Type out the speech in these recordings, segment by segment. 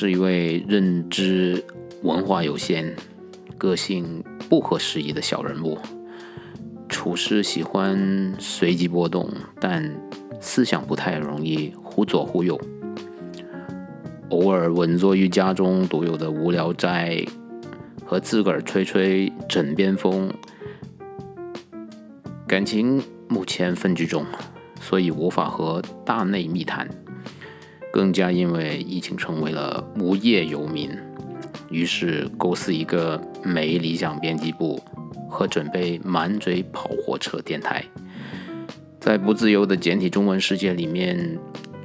是一位认知文化有限、个性不合时宜的小人物，处事喜欢随机波动，但思想不太容易忽左忽右。偶尔稳坐于家中独有的无聊斋，和自个儿吹吹枕边风。感情目前分居中，所以无法和大内密谈。更加因为疫情成为了无业游民，于是构思一个没理想编辑部和准备满嘴跑火车电台，在不自由的简体中文世界里面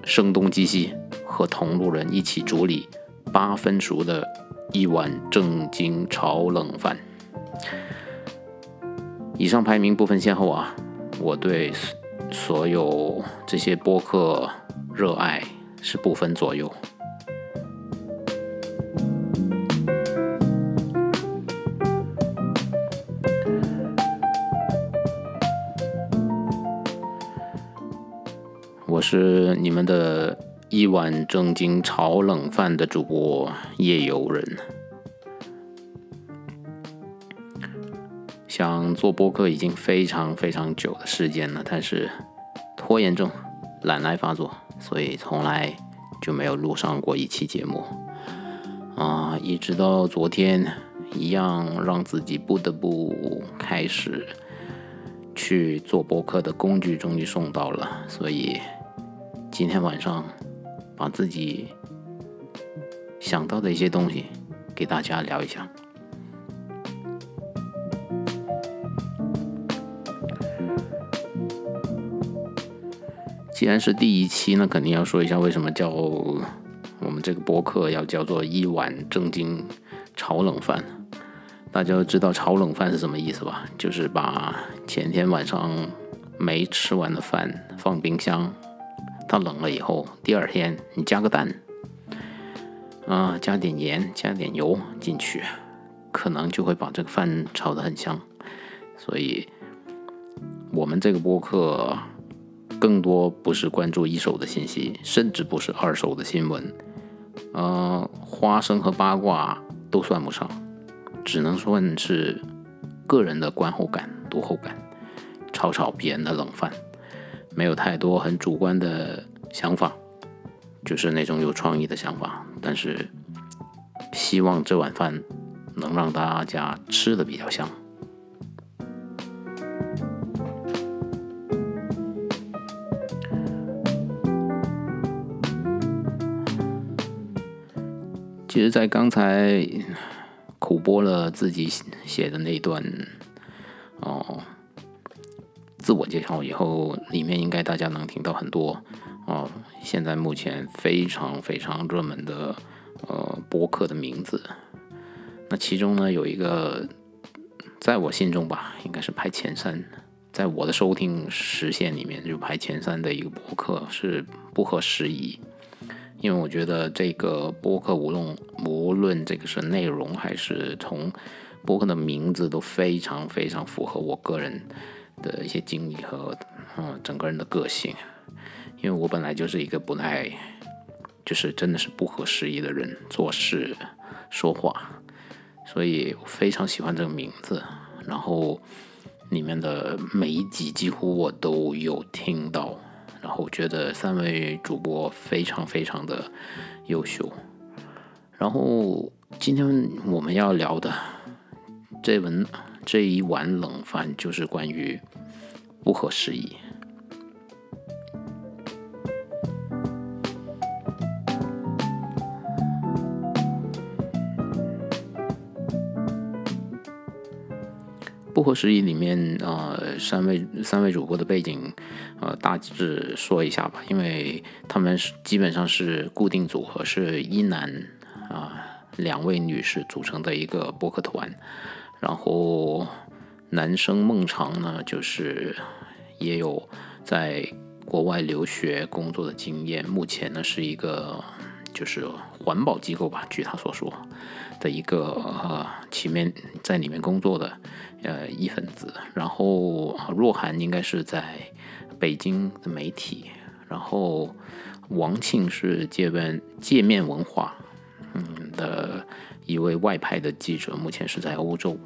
声东击西。和同路人一起煮理八分熟的一碗正经炒冷饭。以上排名不分先后啊，我对所有这些播客热爱是不分左右。我是你们的。一碗正经炒冷饭的主播夜游人，想做播客已经非常非常久的时间了，但是拖延症懒癌发作，所以从来就没有录上过一期节目啊！一直到昨天，一样让自己不得不开始去做播客的工具终于送到了，所以今天晚上。把自己想到的一些东西给大家聊一下。既然是第一期，那肯定要说一下为什么叫我们这个播客要叫做一碗正经炒冷饭。大家知道炒冷饭是什么意思吧？就是把前天晚上没吃完的饭放冰箱。它冷了以后，第二天你加个蛋，啊，加点盐，加点油进去，可能就会把这个饭炒得很香。所以，我们这个播客更多不是关注一手的信息，甚至不是二手的新闻，呃，花生和八卦都算不上，只能算是个人的观后感、读后感，炒炒别人的冷饭。没有太多很主观的想法，就是那种有创意的想法。但是希望这碗饭能让大家吃的比较香。其实，在刚才口播了自己写的那段，哦。自我介绍以后，里面应该大家能听到很多哦。现在目前非常非常热门的呃播客的名字，那其中呢有一个，在我心中吧，应该是排前三，在我的收听实现里面就排前三的一个播客是不合时宜，因为我觉得这个播客无论无论这个是内容还是从播客的名字都非常非常符合我个人。的一些经历和嗯整个人的个性，因为我本来就是一个不太就是真的是不合时宜的人，做事说话，所以我非常喜欢这个名字。然后里面的每一集几乎我都有听到，然后觉得三位主播非常非常的优秀。然后今天我们要聊的这文。这一碗冷饭就是关于不合时宜。不合时宜里面，呃，三位三位主播的背景，呃，大致说一下吧，因为他们是基本上是固定组合，是一男啊两位女士组成的一个播客团。然后，男生孟尝呢，就是也有在国外留学工作的经验，目前呢是一个就是环保机构吧，据他所说的一个呃，前面在里面工作的呃一分子。然后若涵应该是在北京的媒体，然后王庆是界面界面文化嗯的一位外派的记者，目前是在欧洲。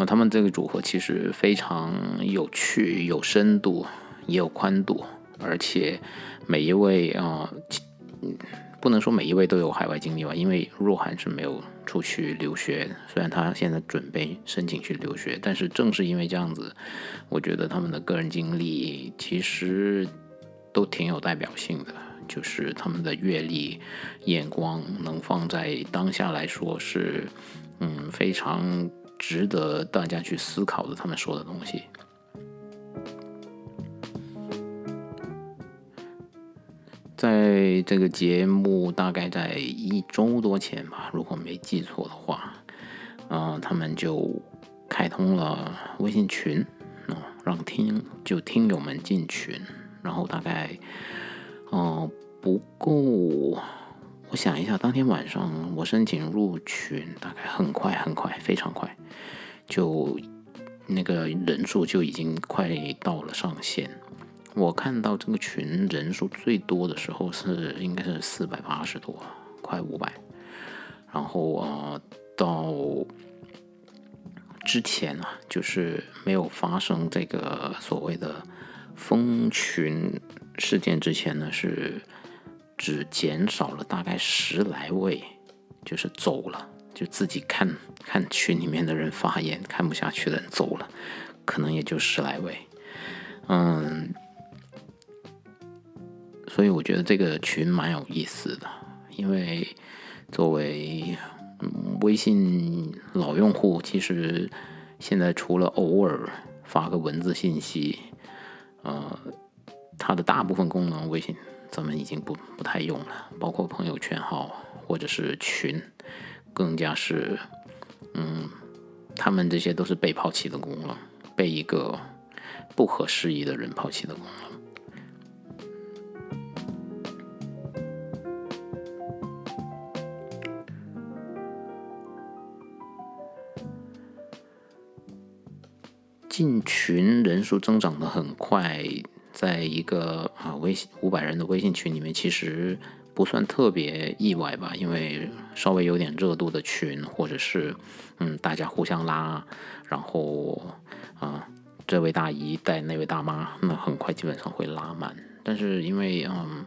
那他们这个组合其实非常有趣、有深度，也有宽度，而且每一位啊，不能说每一位都有海外经历吧，因为若涵是没有出去留学，虽然他现在准备申请去留学，但是正是因为这样子，我觉得他们的个人经历其实都挺有代表性的，就是他们的阅历、眼光能放在当下来说是，嗯，非常。值得大家去思考的，他们说的东西。在这个节目大概在一周多前吧，如果没记错的话，啊，他们就开通了微信群，哦，让听就听友们进群，然后大概，哦，不够。我想一下，当天晚上我申请入群，大概很快很快，非常快，就那个人数就已经快到了上限。我看到这个群人数最多的时候是应该是四百八十多，快五百。然后啊，到之前啊，就是没有发生这个所谓的封群事件之前呢，是。只减少了大概十来位，就是走了，就自己看看群里面的人发言，看不下去的人走了，可能也就十来位，嗯，所以我觉得这个群蛮有意思的，因为作为微信老用户，其实现在除了偶尔发个文字信息，呃，它的大部分功能微信。咱们已经不不太用了，包括朋友圈号或者是群，更加是，嗯，他们这些都是被抛弃的功能，被一个不合时宜的人抛弃的功能。进群人数增长的很快。在一个啊微信五百人的微信群里面，其实不算特别意外吧，因为稍微有点热度的群，或者是嗯大家互相拉，然后啊这位大姨带那位大妈，那很快基本上会拉满。但是因为嗯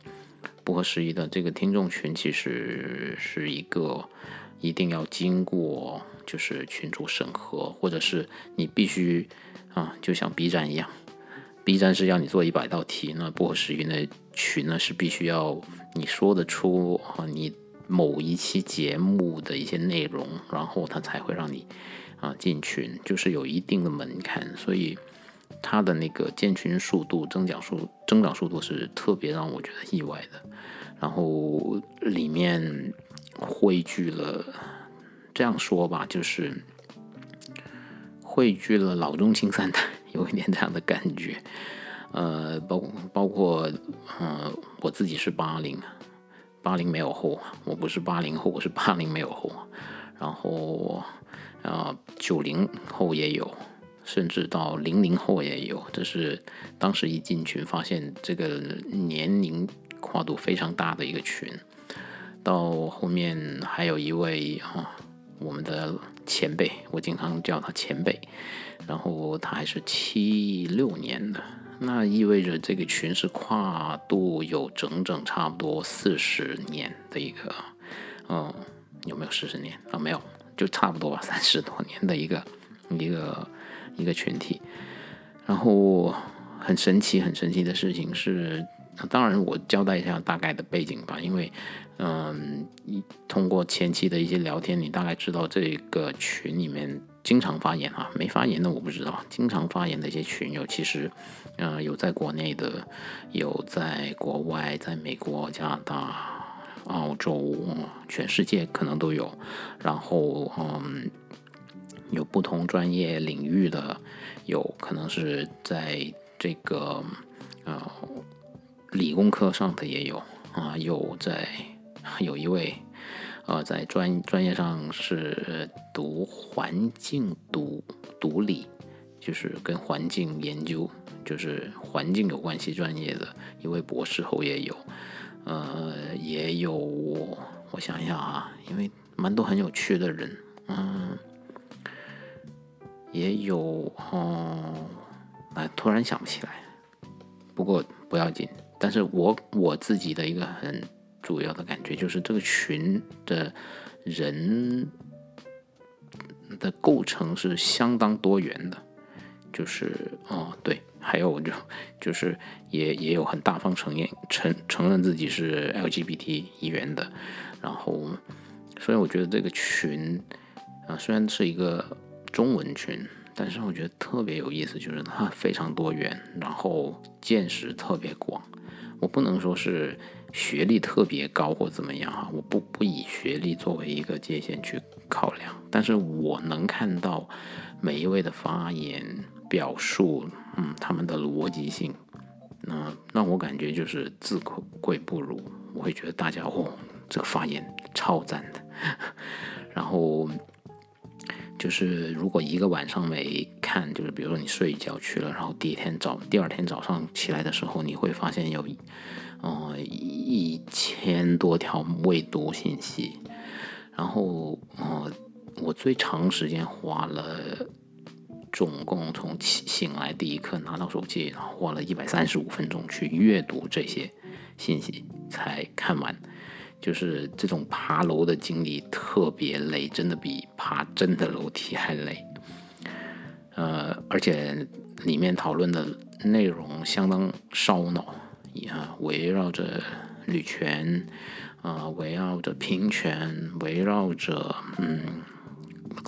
不合时宜的这个听众群，其实是一个一定要经过就是群主审核，或者是你必须啊就像 B 站一样。B 站是要你做一百道题，那不合时宜的群呢是必须要你说得出啊你某一期节目的一些内容，然后他才会让你啊进群，就是有一定的门槛，所以它的那个建群速度增长速增长速度是特别让我觉得意外的。然后里面汇聚了，这样说吧，就是汇聚了老中青三代。有一点这样的感觉，呃，包包括，嗯，我自己是八零，八零没有后，我不是八零后，我是八零没有后，然后，啊，九零后也有，甚至到零零后也有，这是当时一进群发现这个年龄跨度非常大的一个群，到后面还有一位啊，我们的前辈，我经常叫他前辈。然后他还是七六年的，那意味着这个群是跨度有整整差不多四十年的一个，嗯，有没有四十年啊？没有，就差不多吧，三十多年的一个一个一个群体。然后很神奇、很神奇的事情是，当然我交代一下大概的背景吧，因为嗯，通过前期的一些聊天，你大概知道这个群里面。经常发言啊，没发言的我不知道。经常发言的一些群友，其实，呃，有在国内的，有在国外，在美国、加拿大、澳洲，全世界可能都有。然后，嗯，有不同专业领域的，有可能是在这个，呃，理工科上的也有，啊，有在 有一位呃在专专业上是读环境读读理，就是跟环境研究就是环境有关系专业的一位博士后也有，呃也有我想想啊，因为蛮多很有趣的人，嗯，也有哦，哎突然想不起来。不过不要紧，但是我我自己的一个很主要的感觉就是，这个群的人的构成是相当多元的，就是哦对，还有就就是也也有很大方承认承承认自己是 LGBT 一员的，然后所以我觉得这个群啊虽然是一个中文群。但是我觉得特别有意思，就是它非常多元，然后见识特别广。我不能说是学历特别高或怎么样啊，我不不以学历作为一个界限去考量。但是我能看到每一位的发言表述，嗯，他们的逻辑性，那让我感觉就是自愧不如。我会觉得大家哦，这个发言超赞的，然后。就是如果一个晚上没看，就是比如说你睡一觉去了，然后第一天早第二天早上起来的时候，你会发现有，呃一千多条未读信息，然后呃我最长时间花了，总共从起醒来第一刻拿到手机，然后花了一百三十五分钟去阅读这些信息才看完。就是这种爬楼的经历特别累，真的比爬真的楼梯还累。呃，而且里面讨论的内容相当烧脑，啊，围绕着女权，啊，围绕着平权，围绕着，嗯，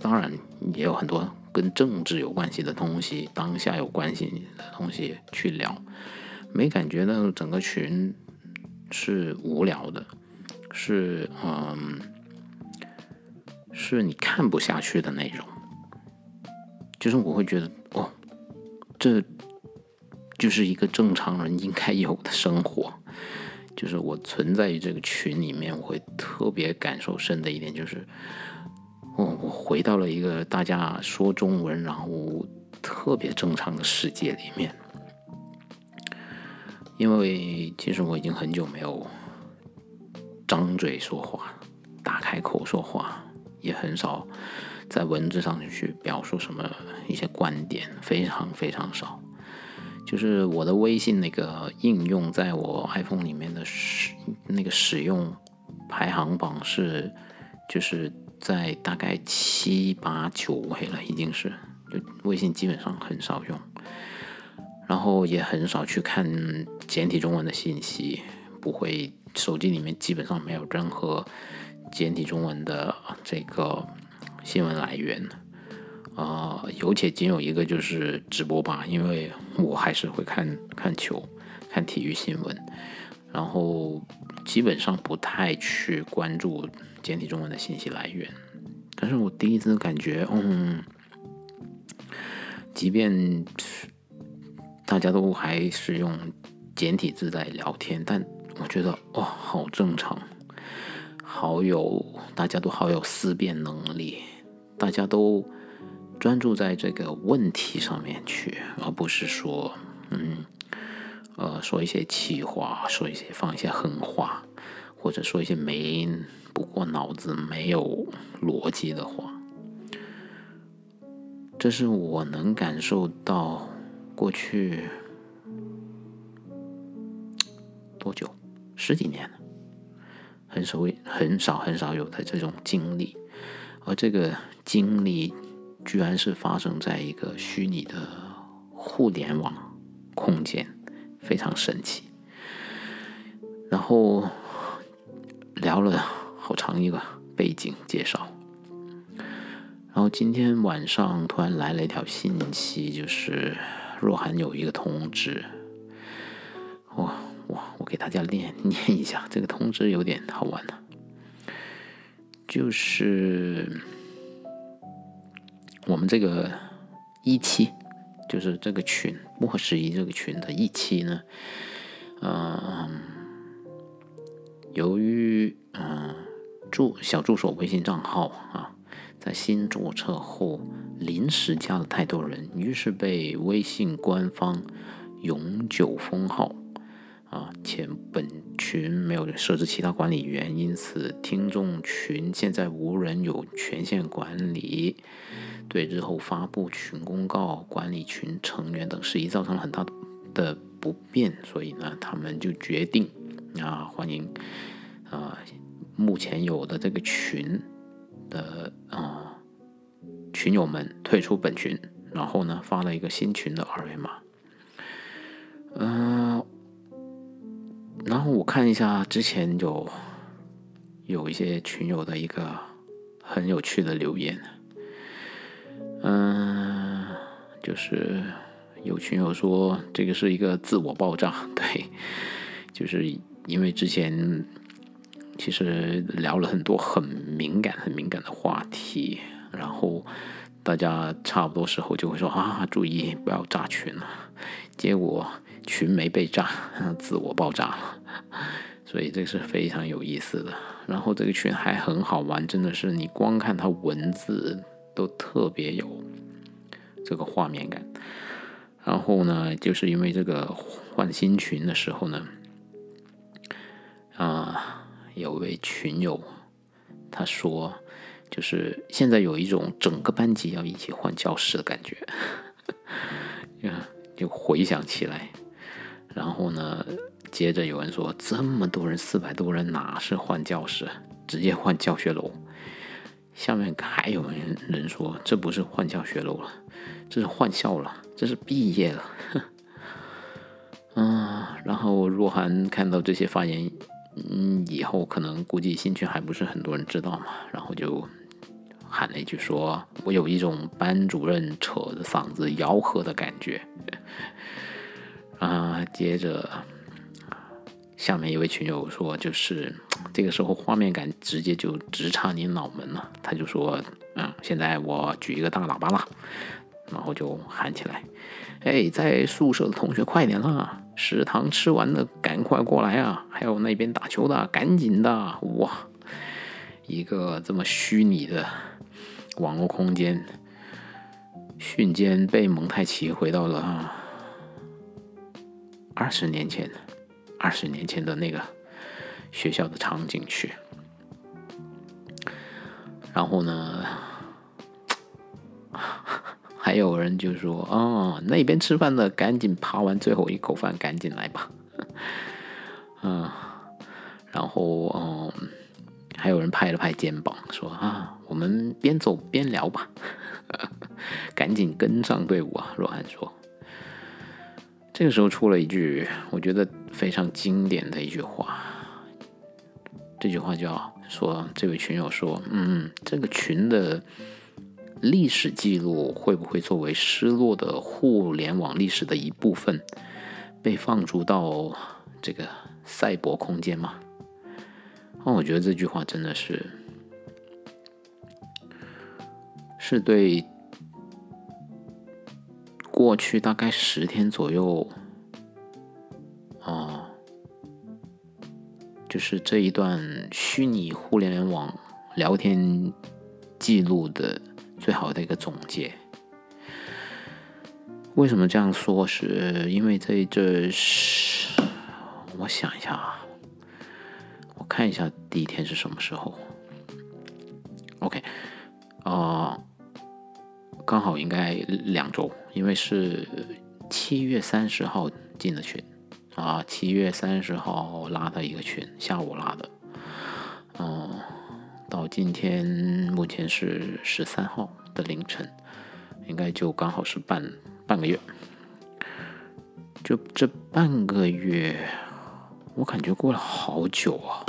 当然也有很多跟政治有关系的东西，当下有关系的东西去聊，没感觉到整个群是无聊的。是，嗯，是你看不下去的那种，就是我会觉得，哦，这就是一个正常人应该有的生活。就是我存在于这个群里面，我会特别感受深的一点就是，哦，我回到了一个大家说中文，然后特别正常的世界里面。因为其实我已经很久没有。张嘴说话，打开口说话，也很少在文字上去表述什么一些观点，非常非常少。就是我的微信那个应用，在我 iPhone 里面的使那个使用排行榜是，就是在大概七八九位了，已经是。就微信基本上很少用，然后也很少去看简体中文的信息，不会。手机里面基本上没有任何简体中文的这个新闻来源，啊，有且仅有一个就是直播吧，因为我还是会看看球、看体育新闻，然后基本上不太去关注简体中文的信息来源。但是我第一次感觉，嗯，即便是大家都还是用简体字在聊天，但我觉得哇，好正常，好有，大家都好有思辨能力，大家都专注在这个问题上面去，而不是说，嗯，呃，说一些气话，说一些放一些狠话，或者说一些没不过脑子、没有逻辑的话。这是我能感受到过去多久？十几年了，很少很少很少有的这种经历，而这个经历居然是发生在一个虚拟的互联网空间，非常神奇。然后聊了好长一个背景介绍，然后今天晚上突然来了一条信息，就是若涵有一个通知，哇！哇，我给大家念 念一下，这个通知有点好玩呢。就是我们这个一期，就是这个群莫十一这个群的一期呢，嗯，由于嗯，助小助手微信账号啊，在新注册后临时加了太多人，于是被微信官方永久封号。啊，且本群没有设置其他管理员，因此听众群现在无人有权限管理，对日后发布群公告、管理群成员等事宜造成了很大的不便，所以呢，他们就决定啊，欢迎啊，目前有的这个群的啊群友们退出本群，然后呢，发了一个新群的二维码，嗯。然后我看一下之前有有一些群友的一个很有趣的留言，嗯，就是有群友说这个是一个自我爆炸，对，就是因为之前其实聊了很多很敏感、很敏感的话题，然后大家差不多时候就会说啊，注意不要炸群了，结果。群没被炸，自我爆炸了，所以这是非常有意思的。然后这个群还很好玩，真的是你光看它文字都特别有这个画面感。然后呢，就是因为这个换新群的时候呢，啊，有位群友他说，就是现在有一种整个班级要一起换教室的感觉，啊，就回想起来。然后呢，接着有人说，这么多人，四百多人，哪是换教室，直接换教学楼？下面还有人人说，这不是换教学楼了，这是换校了，这是毕业了。嗯，然后若涵看到这些发言，嗯，以后可能估计兴趣还不是很多人知道嘛，然后就喊了一句说：“我有一种班主任扯着嗓子吆喝的感觉。”啊，接着下面一位群友说，就是这个时候画面感直接就直插你脑门了。他就说，嗯，现在我举一个大喇叭了，然后就喊起来，哎，在宿舍的同学快点啦，食堂吃完了赶快过来啊，还有那边打球的赶紧的，哇，一个这么虚拟的网络空间，瞬间被蒙太奇回到了。二十年前，二十年前的那个学校的场景去，然后呢，还有人就说：“啊，那边吃饭的赶紧扒完最后一口饭，赶紧来吧。”嗯，然后嗯，还有人拍了拍肩膀说：“啊，我们边走边聊吧，赶紧跟上队伍啊！”若涵说。这个时候出了一句我觉得非常经典的一句话，这句话叫说这位群友说，嗯，这个群的历史记录会不会作为失落的互联网历史的一部分被放逐到这个赛博空间吗？哦，我觉得这句话真的是是对。过去大概十天左右，啊，就是这一段虚拟互联网聊天记录的最好的一个总结。为什么这样说？是因为在这是，我想一下啊，我看一下第一天是什么时候。OK，啊。刚好应该两周，因为是七月三十号进的群啊，七月三十号拉的一个群，下午拉的，嗯，到今天目前是十三号的凌晨，应该就刚好是半半个月，就这半个月，我感觉过了好久啊，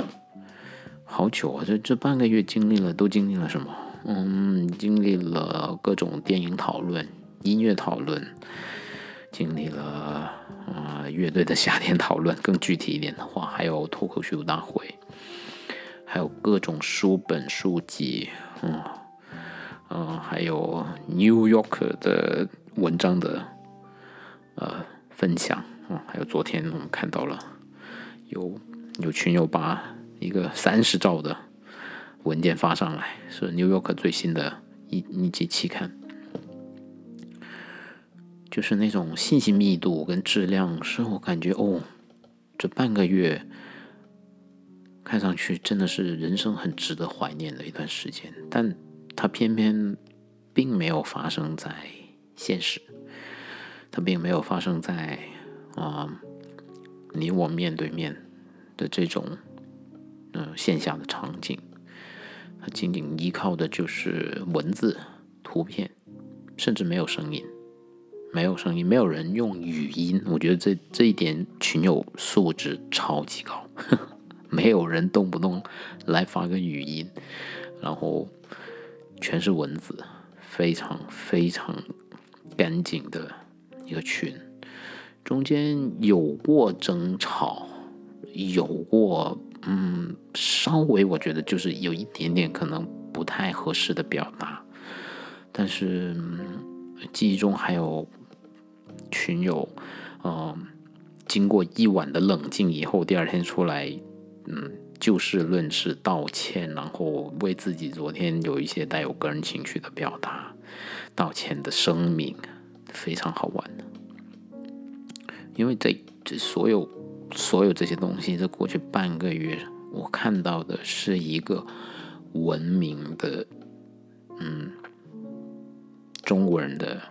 好久啊，这这半个月经历了都经历了什么？嗯，经历了各种电影讨论、音乐讨论，经历了啊乐队的夏天讨论。更具体一点的话，还有脱口秀大会，还有各种书本书籍，嗯嗯，还有 New Yorker 的文章的呃分享，嗯，还有昨天我们看到了有有群友把一个三十兆的文件发上来，是 New York 最新的一一期期刊，就是那种信息密度跟质量，是我感觉哦，这半个月看上去真的是人生很值得怀念的一段时间，但它偏偏并没有发生在现实，它并没有发生在啊你我面对面的这种。嗯，线下的场景，仅仅依靠的就是文字、图片，甚至没有声音，没有声音，没有人用语音。我觉得这这一点群友素质超级高，没有人动不动来发个语音，然后全是文字，非常非常干净的一个群，中间有过争吵，有过。嗯，稍微我觉得就是有一点点可能不太合适的表达，但是记忆中还有群友，嗯，经过一晚的冷静以后，第二天出来，嗯，就事论事道歉，然后为自己昨天有一些带有个人情绪的表达道歉的声明，非常好玩的，因为这这所有。所有这些东西，这过去半个月，我看到的是一个文明的，嗯，中国人的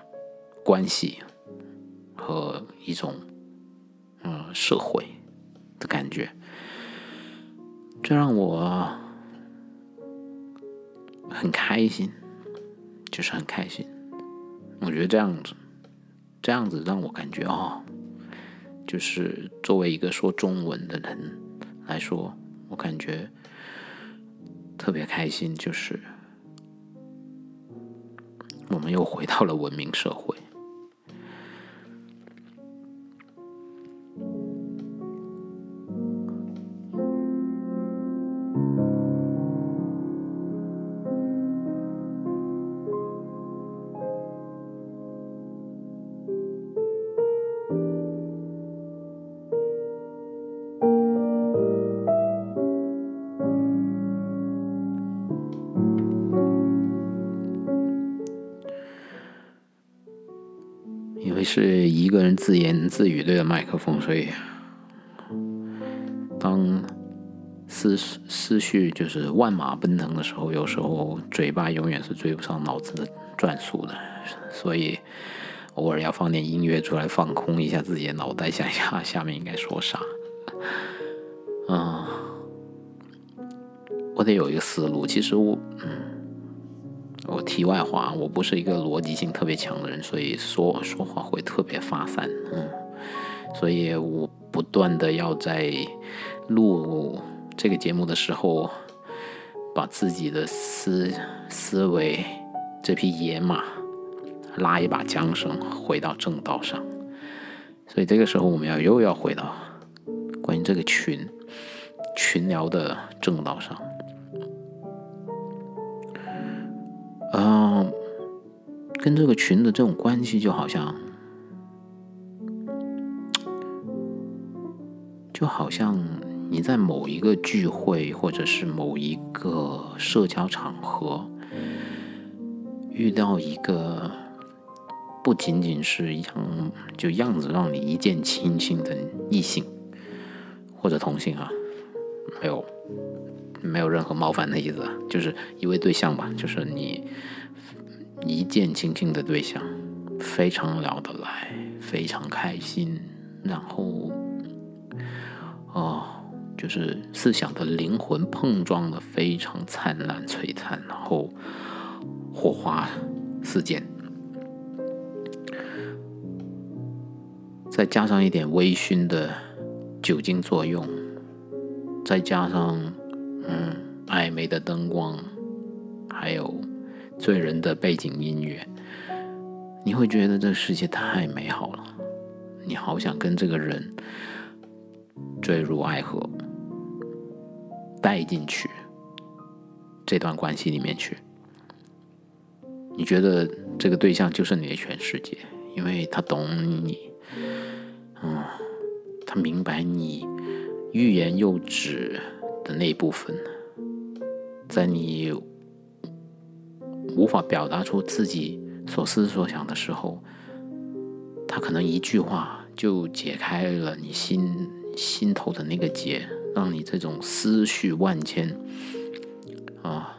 关系和一种嗯社会的感觉，这让我很开心，就是很开心。我觉得这样子，这样子让我感觉哦。就是作为一个说中文的人来说，我感觉特别开心。就是我们又回到了文明社会。自语对着麦克风，所以当思思绪就是万马奔腾的时候，有时候嘴巴永远是追不上脑子的转速的，所以偶尔要放点音乐出来放空一下自己的脑袋，想一下下面应该说啥。嗯，我得有一个思路。其实我，嗯。题外话，我不是一个逻辑性特别强的人，所以说说话会特别发散，嗯，所以我不断的要在录这个节目的时候，把自己的思思维这匹野马拉一把缰绳，回到正道上。所以这个时候，我们要又要回到关于这个群群聊的正道上。跟这个群的这种关系，就好像，就好像你在某一个聚会，或者是某一个社交场合，遇到一个不仅仅是样就样子让你一见倾心的异性或者同性啊，没有。没有任何冒犯的意思，就是一位对象吧，就是你一见倾心的对象，非常聊得来，非常开心，然后，哦，就是思想的灵魂碰撞的非常灿烂璀璨，然后火花四溅，再加上一点微醺的酒精作用，再加上。嗯，暧昧的灯光，还有醉人的背景音乐，你会觉得这个世界太美好了，你好想跟这个人坠入爱河，带进去这段关系里面去。你觉得这个对象就是你的全世界，因为他懂你，嗯，他明白你欲言又止。的那一部分，在你无法表达出自己所思所想的时候，他可能一句话就解开了你心心头的那个结，让你这种思绪万千啊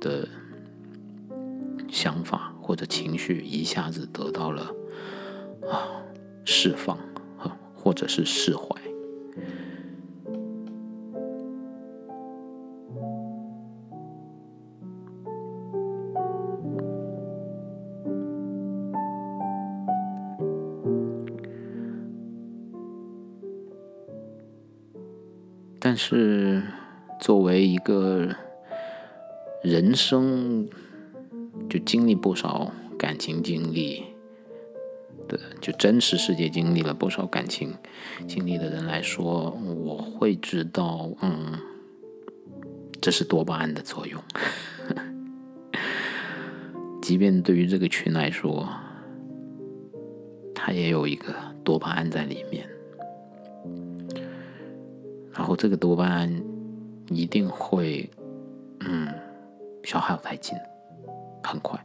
的想法或者情绪一下子得到了啊释放啊，或者是释怀。但是，作为一个人生就经历不少感情经历的，就真实世界经历了不少感情经历的人来说，我会知道，嗯，这是多巴胺的作用。即便对于这个群来说，它也有一个多巴胺在里面。然后这个多巴胺一定会，嗯，消耗殆尽，很快。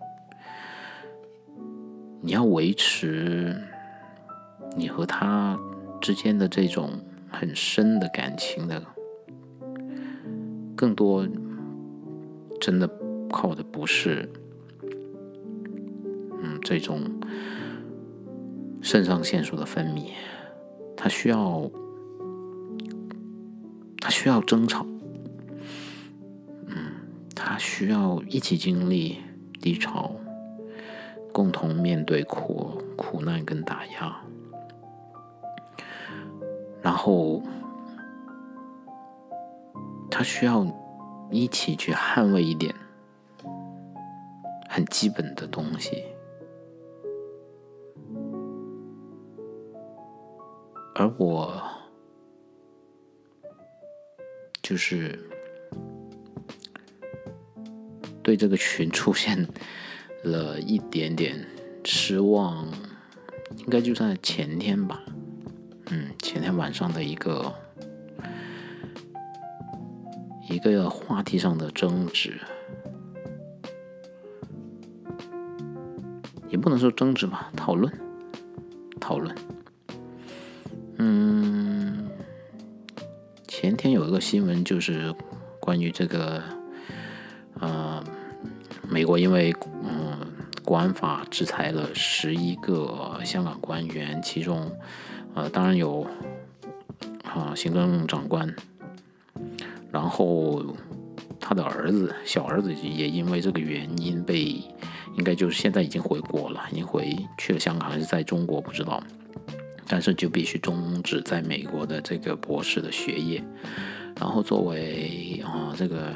你要维持你和他之间的这种很深的感情的，更多真的靠的不是，嗯，这种肾上腺素的分泌，它需要。他需要争吵，嗯，他需要一起经历低潮，共同面对苦苦难跟打压，然后他需要一起去捍卫一点很基本的东西，而我。就是对这个群出现了一点点失望，应该就在前天吧，嗯，前天晚上的一个一个话题上的争执，也不能说争执吧，讨论，讨论，嗯。前天有一个新闻，就是关于这个，呃，美国因为嗯国安法制裁了十一个香港官员，其中呃当然有啊行政长官，然后他的儿子小儿子也因为这个原因被，应该就是现在已经回国了，已经回去了香港还是在中国不知道。但是就必须终止在美国的这个博士的学业，然后作为啊这个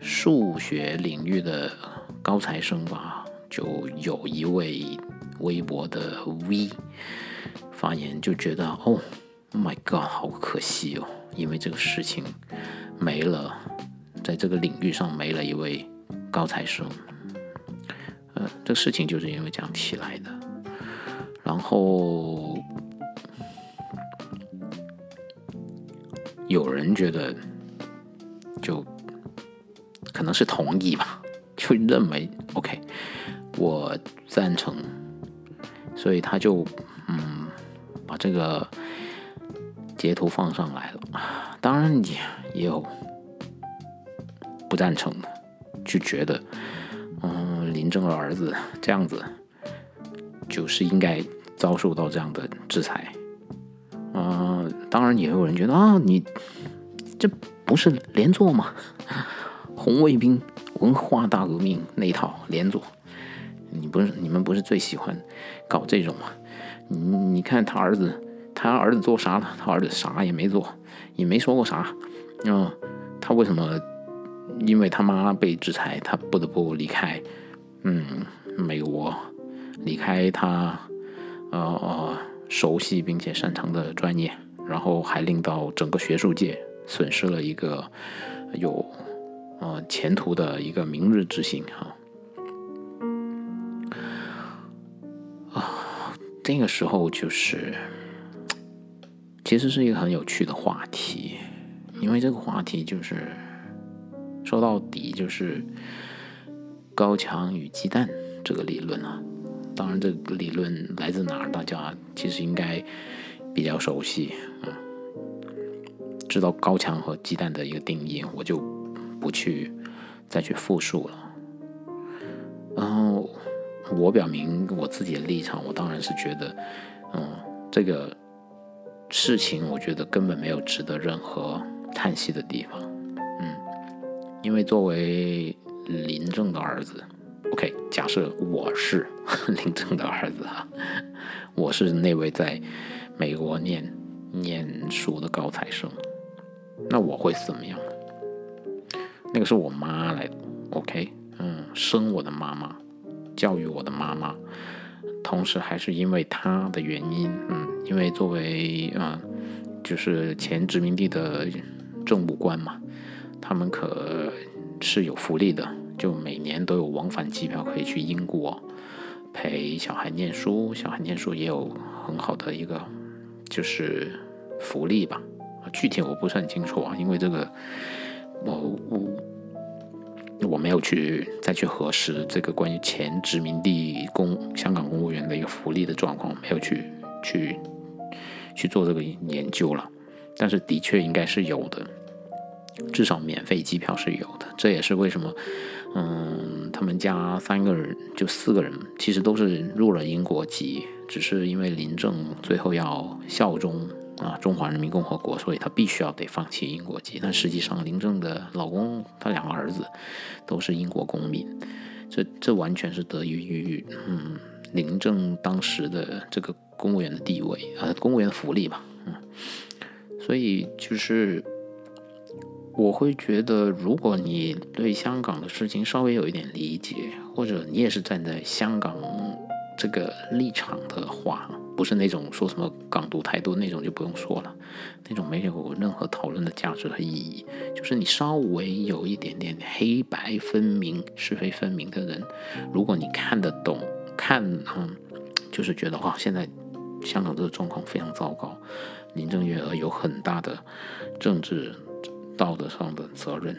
数学领域的高材生吧，就有一位微博的 V 发言，就觉得哦，My God，好可惜哦，因为这个事情没了，在这个领域上没了一位高材生，呃，这个事情就是因为这样起来的。然后有人觉得，就可能是同意吧，就认为 OK，我赞成，所以他就嗯把这个截图放上来了。当然也也有不赞成的，就觉得嗯林正的儿子这样子就是应该。遭受到这样的制裁，啊，当然也有人觉得啊，你这不是连坐吗？红卫兵文化大革命那一套连坐，你不是你们不是最喜欢搞这种吗？你你看他儿子，他儿子做啥了？他儿子啥也没做，也没说过啥，嗯，他为什么？因为他妈被制裁，他不得不离开，嗯，美国，离开他。呃呃，熟悉并且擅长的专业，然后还令到整个学术界损失了一个有呃前途的一个明日之星哈。啊，这个时候就是，其实是一个很有趣的话题，因为这个话题就是说到底就是高墙与鸡蛋这个理论啊。当然，这个理论来自哪儿，大家其实应该比较熟悉啊，知道高墙和鸡蛋的一个定义，我就不去再去复述了。然后我表明我自己的立场，我当然是觉得，嗯，这个事情我觉得根本没有值得任何叹息的地方，嗯，因为作为林正的儿子，OK，假设我是 林正的儿子啊，我是那位在美国念念书的高材生，那我会是怎么样？那个是我妈来的，OK。嗯，生我的妈妈，教育我的妈妈，同时还是因为她的原因，嗯，因为作为嗯，就是前殖民地的政务官嘛，他们可是有福利的，就每年都有往返机票可以去英国陪小孩念书，小孩念书也有很好的一个就是福利吧，具体我不是很清楚啊，因为这个我我。我没有去再去核实这个关于前殖民地公香港公务员的一个福利的状况，没有去去去做这个研究了。但是的确应该是有的，至少免费机票是有的。这也是为什么，嗯，他们家三个人就四个人其实都是入了英国籍，只是因为林郑最后要效忠。啊，中华人民共和国，所以他必须要得放弃英国籍。但实际上，林正的老公，他两个儿子都是英国公民。这这完全是得益于嗯林正当时的这个公务员的地位啊，公务员的福利吧。嗯，所以就是我会觉得，如果你对香港的事情稍微有一点理解，或者你也是站在香港这个立场的话。不是那种说什么港独太多那种就不用说了，那种没有任何讨论的价值和意义。就是你稍微有一点点黑白分明、是非分明的人，如果你看得懂，看嗯，就是觉得哇，现在香港这个状况非常糟糕，林郑月娥有很大的政治道德上的责任。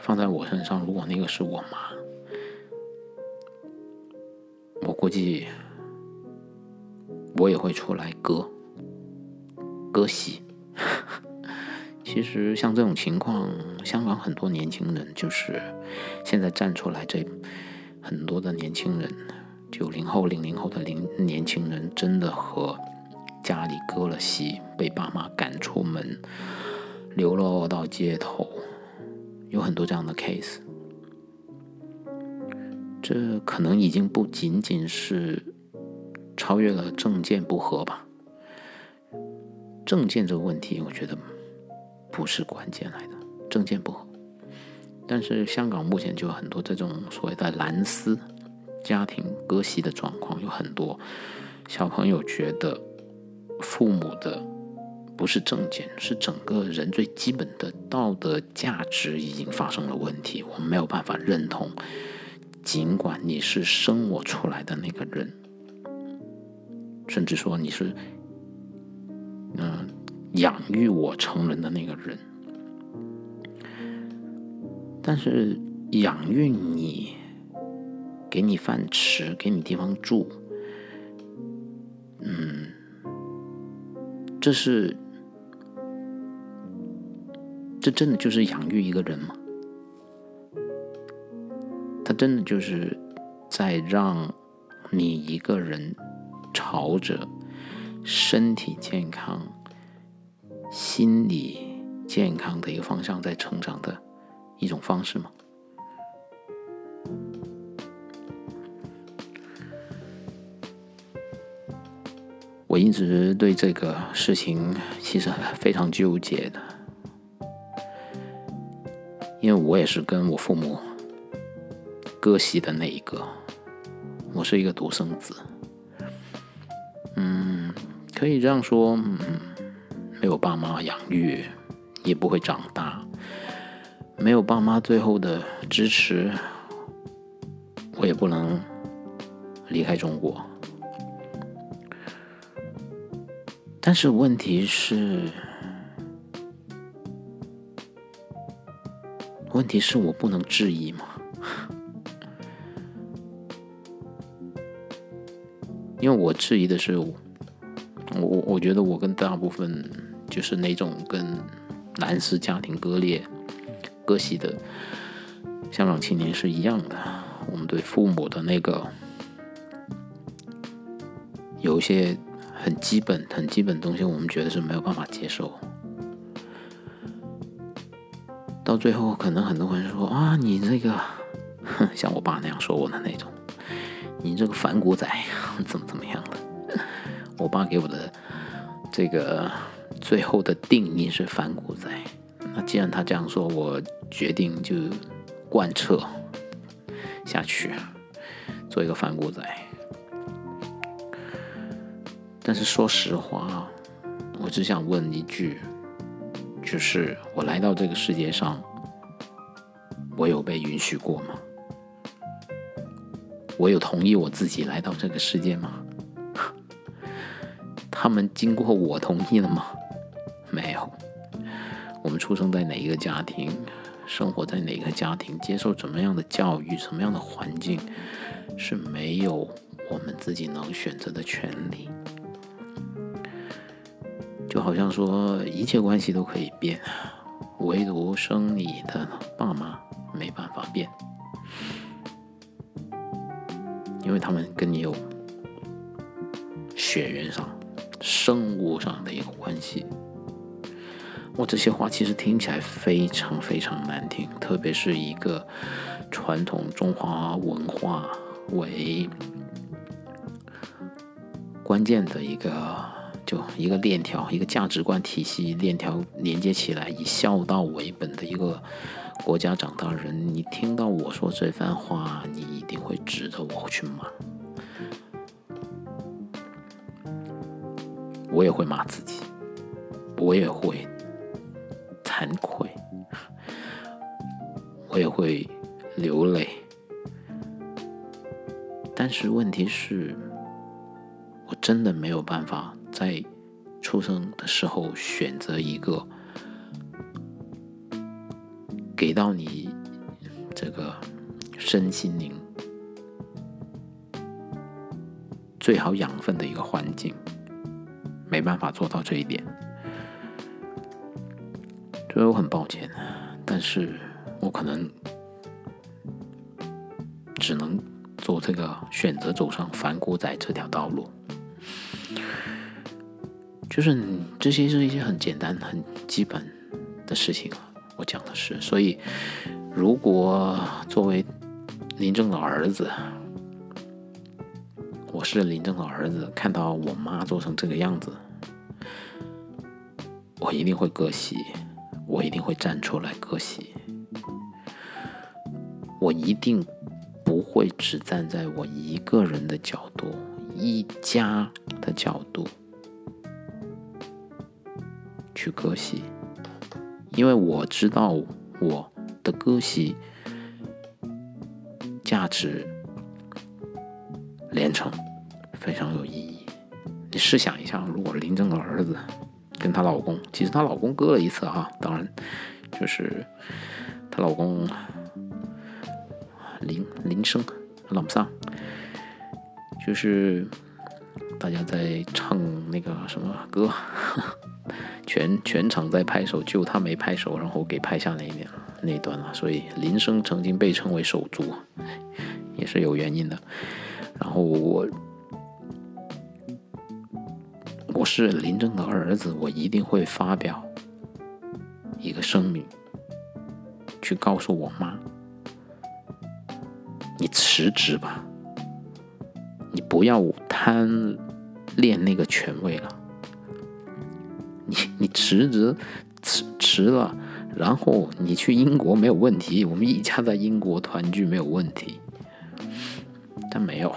放在我身上，如果那个是我妈，我估计。我也会出来割割席。其实像这种情况，香港很多年轻人就是现在站出来，这很多的年轻人，九零后、零零后的零年轻人，真的和家里割了席，被爸妈赶出门，流落到街头，有很多这样的 case。这可能已经不仅仅是。超越了政见不合吧？政见这个问题，我觉得不是关键来的，政见不合。但是香港目前就有很多这种所谓的蓝丝家庭割席的状况，有很多小朋友觉得父母的不是证件，是整个人最基本的道德价值已经发生了问题，我们没有办法认同，尽管你是生我出来的那个人。甚至说你是，嗯，养育我成人的那个人，但是养育你，给你饭吃，给你地方住，嗯，这是，这真的就是养育一个人吗？他真的就是在让你一个人。朝着身体健康、心理健康的一个方向在成长的一种方式吗？我一直对这个事情其实非常纠结的，因为我也是跟我父母割席的那一个，我是一个独生子。嗯可以这样说，嗯，没有爸妈养育，也不会长大；没有爸妈最后的支持，我也不能离开中国。但是问题是问题是我不能质疑嘛因为我质疑的是我我我觉得我跟大部分就是那种跟男士家庭割裂割席的香港青年是一样的。我们对父母的那个有一些很基本、很基本的东西，我们觉得是没有办法接受。到最后，可能很多人说啊，你这个像我爸那样说我的那种。你这个反骨仔怎么怎么样的？我爸给我的这个最后的定义是反骨仔。那既然他这样说，我决定就贯彻下去，做一个反骨仔。但是说实话，我只想问一句，就是我来到这个世界上，我有被允许过吗？我有同意我自己来到这个世界吗？他们经过我同意了吗？没有。我们出生在哪一个家庭，生活在哪个家庭，接受怎么样的教育，什么样的环境，是没有我们自己能选择的权利。就好像说，一切关系都可以变，唯独生你的爸妈没办法变。因为他们跟你有血缘上、生物上的一个关系。我这些话其实听起来非常非常难听，特别是一个传统中华文化为关键的一个，就一个链条、一个价值观体系链条连接起来，以孝道为本的一个。国家长大人，你听到我说这番话，你一定会指着我去骂。我也会骂自己，我也会惭愧，我也会流泪。但是问题是，我真的没有办法在出生的时候选择一个。给到你这个身心灵最好养分的一个环境，没办法做到这一点，所以我很抱歉，但是我可能只能做这个选择，走上反骨仔这条道路。就是这些是一些很简单、很基本的事情啊。我讲的是，所以如果作为林正的儿子，我是林正的儿子，看到我妈做成这个样子，我一定会割席，我一定会站出来割席，我一定不会只站在我一个人的角度、一家的角度去割席。因为我知道我的歌戏价值连城非常有意义。你试想一下，如果林正的儿子跟她老公，其实她老公割了一次啊，当然就是她老公林林生老上，就是大家在唱那个什么歌。全全场在拍手，就他没拍手，然后给拍下那一点那一段了。所以林生曾经被称为手足，也是有原因的。然后我我是林正的儿子，我一定会发表一个声明，去告诉我妈：你辞职吧，你不要贪恋那个权位了。你你辞职辞辞了，然后你去英国没有问题，我们一家在英国团聚没有问题。但没有，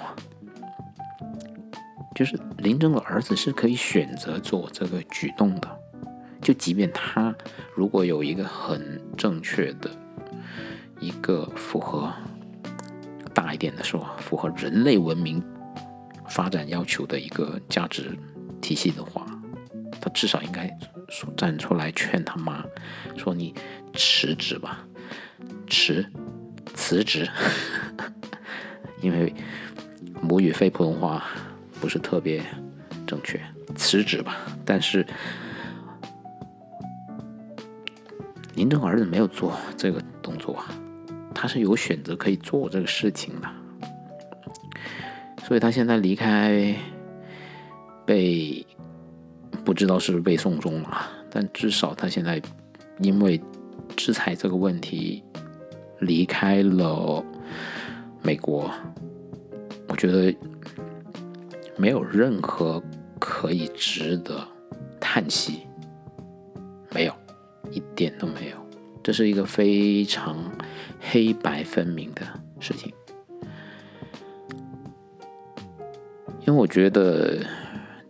就是林正的儿子是可以选择做这个举动的，就即便他如果有一个很正确的、一个符合大一点的说，符合人类文明发展要求的一个价值体系的话。他至少应该说站出来劝他妈，说你辞职吧，辞辞职，因为母语非普通话不是特别正确，辞职吧。但是您这个儿子没有做这个动作啊，他是有选择可以做这个事情的，所以他现在离开，被不知道是不是被送终了，但至少他现在因为制裁这个问题离开了美国，我觉得没有任何可以值得叹息，没有。一点都没有，这是一个非常黑白分明的事情。因为我觉得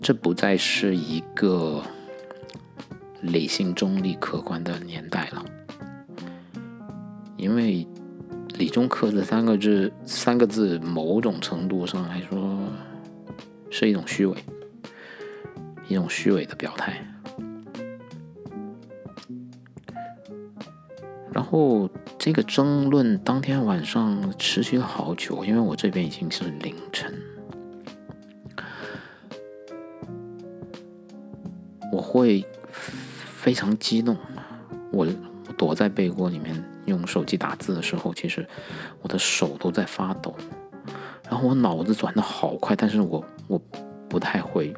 这不再是一个理性、中立、客观的年代了。因为“理中客”这三个字，三个字某种程度上来说是一种虚伪，一种虚伪的表态。然后这个争论当天晚上持续了好久，因为我这边已经是凌晨，会非常激动。我躲在被窝里面用手机打字的时候，其实我的手都在发抖，然后我脑子转的好快，但是我我不太会。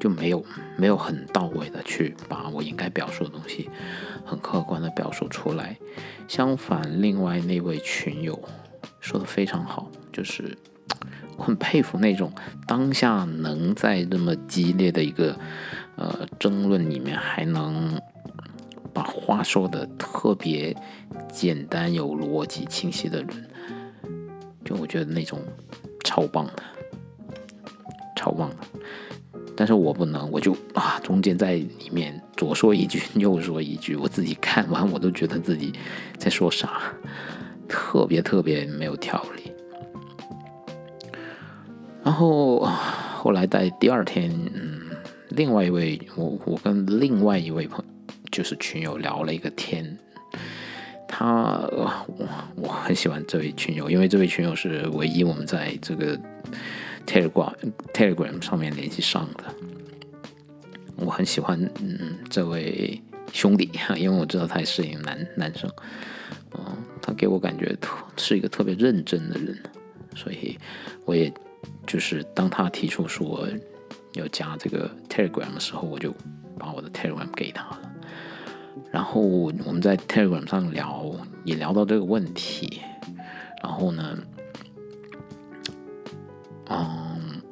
就没有没有很到位的去把我应该表述的东西很客观的表述出来。相反，另外那位群友说的非常好，就是我很佩服那种当下能在这么激烈的一个呃争论里面还能把话说的特别简单、有逻辑、清晰的人，就我觉得那种超棒的，超棒的。但是我不能，我就啊，中间在里面左说一句，右说一句，我自己看完我都觉得自己在说啥，特别特别没有条理。然后后来在第二天，嗯，另外一位我我跟另外一位朋就是群友聊了一个天，他我我很喜欢这位群友，因为这位群友是唯一我们在这个。Telegram Telegram 上面联系上的，我很喜欢嗯这位兄弟，因为我知道他也是一个男男生，嗯，他给我感觉特是一个特别认真的人，所以我也就是当他提出说要加这个 Telegram 的时候，我就把我的 Telegram 给他了，然后我们在 Telegram 上聊，也聊到这个问题，然后呢。嗯，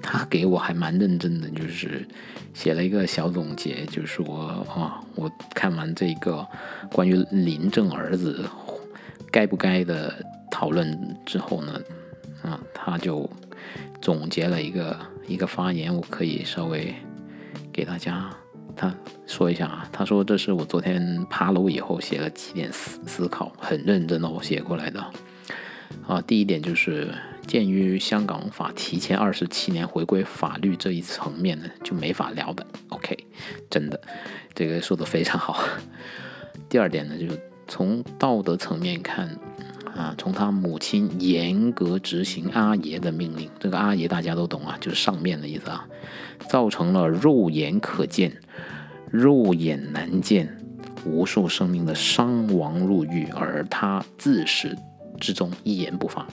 他给我还蛮认真的，就是写了一个小总结，就是说啊，我看完这个关于林正儿子该不该的讨论之后呢，啊，他就总结了一个一个发言，我可以稍微给大家他说一下啊。他说这是我昨天爬楼以后写了几点思思考，很认真的我写过来的。啊，第一点就是。鉴于香港法提前二十七年回归法律这一层面呢，就没法聊的。OK，真的，这个说的非常好。第二点呢，就是从道德层面看，啊，从他母亲严格执行阿爷的命令，这个阿爷大家都懂啊，就是上面的意思啊，造成了肉眼可见、肉眼难见无数生命的伤亡入狱，而他自始至终一言不发。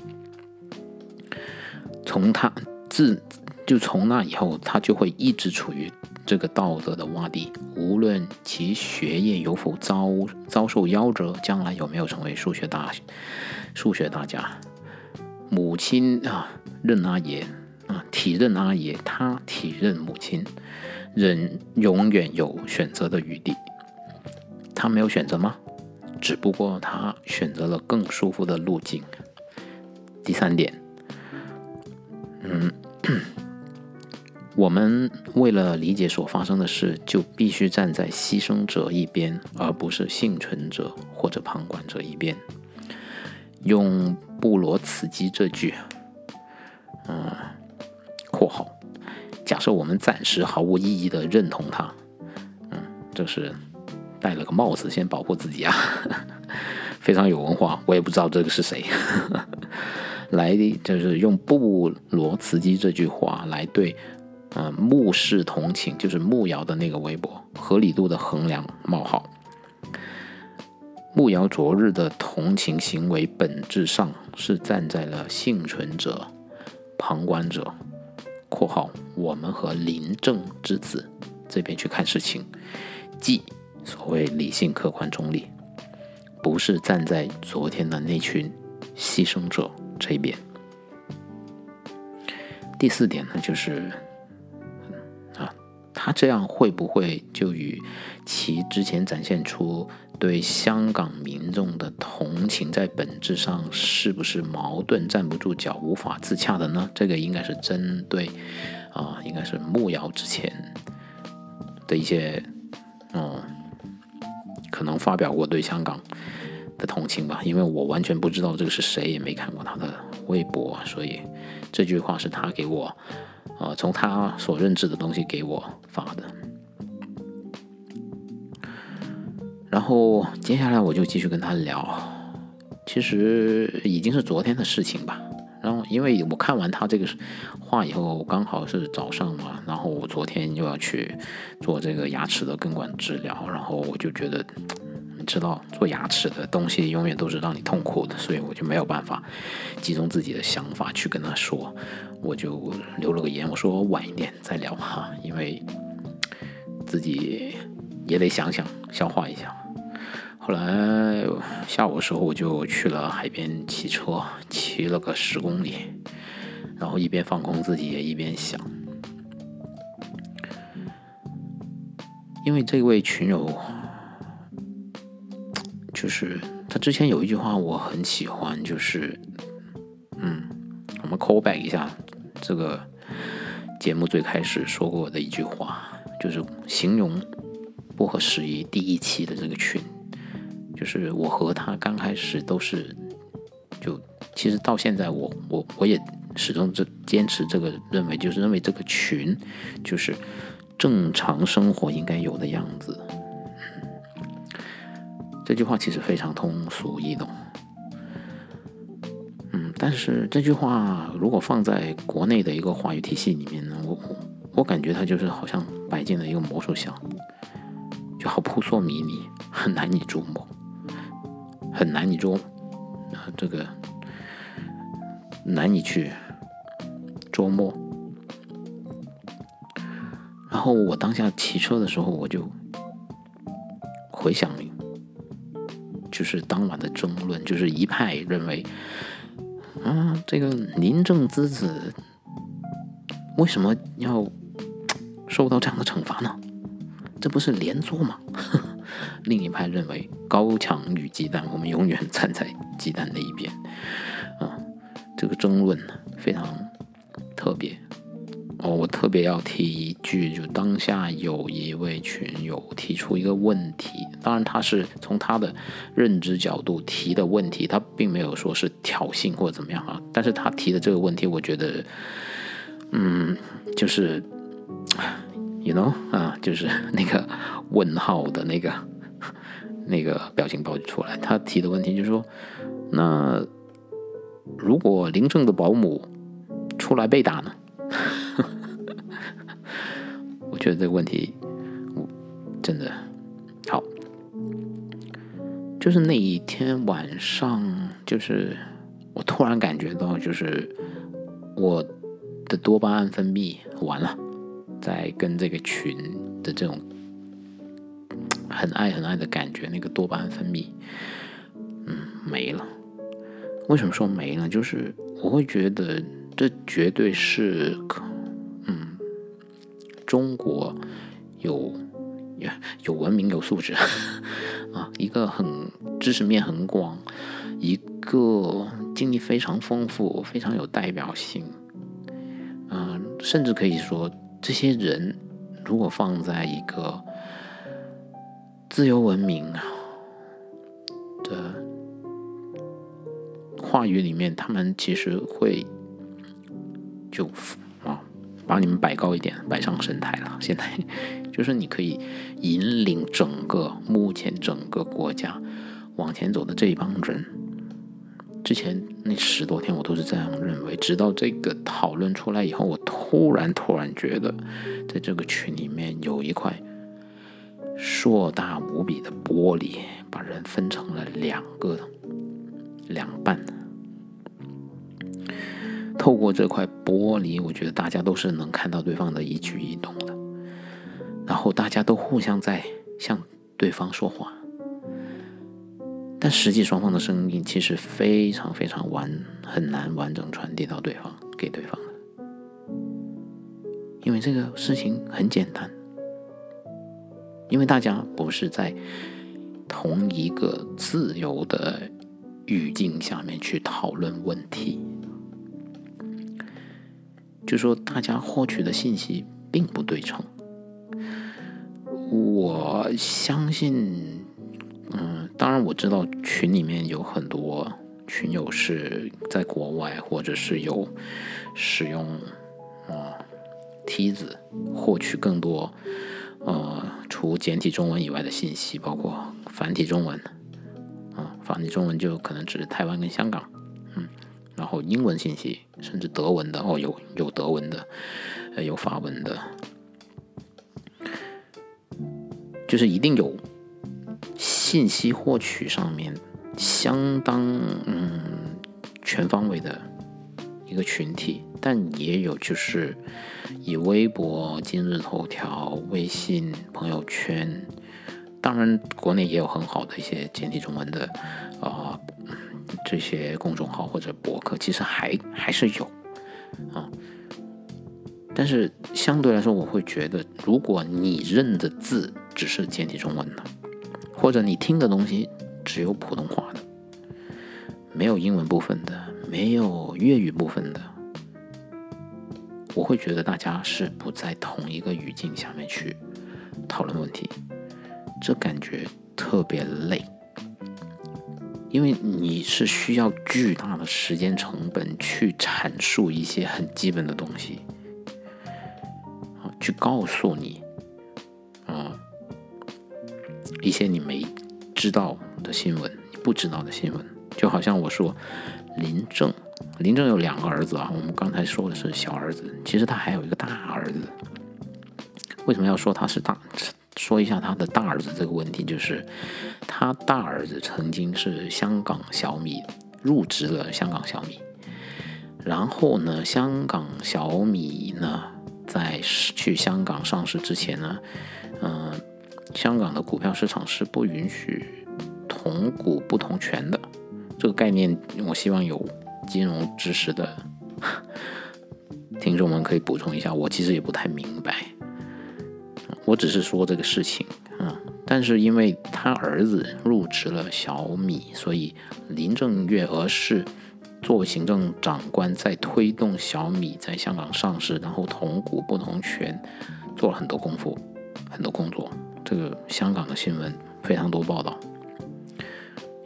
从他自就从那以后，他就会一直处于这个道德的洼地。无论其学业有否遭遭受夭折，将来有没有成为数学大数学大家，母亲啊任阿爷啊体认阿爷，他体认母亲，人永远有选择的余地。他没有选择吗？只不过他选择了更舒服的路径。第三点。嗯，我们为了理解所发生的事，就必须站在牺牲者一边，而不是幸存者或者旁观者一边。用布罗茨基这句，嗯，括号，假设我们暂时毫无意义的认同他，嗯，这是戴了个帽子先保护自己啊，非常有文化。我也不知道这个是谁，来就是用布罗茨基这句话来对，嗯，目视同情，就是木瑶的那个微博合理度的衡量冒号。木瑶昨日的同情行为本质上是站在了幸存者、旁观者（括号我们和临政之子）这边去看事情，即所谓理性、客观、中立，不是站在昨天的那群牺牲者这边。第四点呢，就是，他这样会不会就与其之前展现出？对香港民众的同情，在本质上是不是矛盾、站不住脚、无法自洽的呢？这个应该是针对啊，应该是木瑶之前的一些嗯，可能发表过对香港的同情吧。因为我完全不知道这个是谁，也没看过他的微博，所以这句话是他给我啊，从他所认知的东西给我发的。然后接下来我就继续跟他聊，其实已经是昨天的事情吧。然后因为我看完他这个话以后，刚好是早上嘛，然后我昨天又要去做这个牙齿的根管治疗，然后我就觉得，知道做牙齿的东西永远都是让你痛苦的，所以我就没有办法集中自己的想法去跟他说，我就留了个言，我说晚一点再聊哈，因为自己也得想想消化一下。后来下午的时候，我就去了海边骑车，骑了个十公里，然后一边放空自己，也一边想，因为这位群友，就是他之前有一句话我很喜欢，就是，嗯，我们 call back 一下这个节目最开始说过的一句话，就是形容不合时宜第一期的这个群。就是我和他刚开始都是，就其实到现在我我我也始终这坚持这个认为，就是认为这个群就是正常生活应该有的样子。这句话其实非常通俗易懂，嗯，但是这句话如果放在国内的一个话语体系里面呢，我我感觉它就是好像摆进了一个魔术箱，就好扑朔迷离，很难以捉摸。很难以捉啊，这个难以去捉摸。然后我当下骑车的时候，我就回想，就是当晚的争论，就是一派认为，啊，这个临政之子为什么要受到这样的惩罚呢？这不是连坐吗？另一派认为高墙与鸡蛋，我们永远站在鸡蛋那一边。啊，这个争论呢非常特别。哦，我特别要提一句，就当下有一位群友提出一个问题，当然他是从他的认知角度提的问题，他并没有说是挑衅或者怎么样啊。但是他提的这个问题，我觉得，嗯，就是，you know 啊，就是那个问号的那个。那个表情包就出来，他提的问题就是说，那如果林正的保姆出来被打呢？觉得这个问题我真的好，就是那一天晚上，就是我突然感觉到，就是我的多巴胺分泌完了，在跟这个群的这种。很爱很爱的感觉，那个多巴胺分泌，嗯，没了。为什么说没了？就是我会觉得这绝对是，可，中国有 有文明有素质啊，一个很知识面很广，一个经历非常丰富、非常有代表性，嗯，甚至可以说，这些人如果放在一个。自由文明的话语里面，他们其实会就把你们摆高一点，摆上神台了。现在就是你可以引领整个目前整个国家往前走的这一帮人。之前那十多天我都是这样认为，直到这个讨论出来以后，我突然突然觉得，在这个群里面有一块硕大无比的玻璃，把人分成了两个两半。透过这块玻璃，我觉得大家都是能看到对方的一举一动的，然后大家都互相在向对方说话。但实际双方的声音其实非常非常完很难完整传递到对方给对方的，因为这个事情很简单，因为大家不是在同一个自由的语境下面去讨论问题，就说大家获取的信息并不对称，我相信。嗯，当然我知道群里面有很多群友是在国外，或者是有使用啊梯子获取更多呃除简体中文以外的信息，包括繁体中文啊，繁体中文就可能指台湾跟香港，然后英文信息，甚至德文的哦，有有德文的，呃，有法文的，就是一定有。信息获取上面相当嗯全方位的一个群体，但也有就是以微博、今日头条、微信朋友圈，当然国内也有很好的一些简体中文的啊这些公众号或者博客，其实还还是有啊。但是相对来说，我会觉得，如果你认的字只是简体中文的。或者你听的东西只有普通话的，没有英文部分的，没有粤语部分的，我会觉得大家是不在同一个语境下面去讨论问题，这感觉特别累，因为你是需要巨大的时间成本去阐述一些很基本的东西，啊，去告诉你。啊一些你没知道的新闻，你不知道的新闻，就好像我说林正，林正有两个儿子啊。我们刚才说的是小儿子，其实他还有一个大儿子。为什么要说他是大？说一下他的大儿子这个问题，就是他大儿子曾经是香港小米入职了香港小米，然后呢，香港小米呢在去香港上市之前呢，嗯。香港的股票市场是不允许同股不同权的，这个概念，我希望有金融知识的 听众们可以补充一下。我其实也不太明白，我只是说这个事情啊。但是因为他儿子入职了小米，所以林郑月娥是作为行政长官，在推动小米在香港上市，然后同股不同权，做了很多功夫，很多工作。这个香港的新闻非常多报道，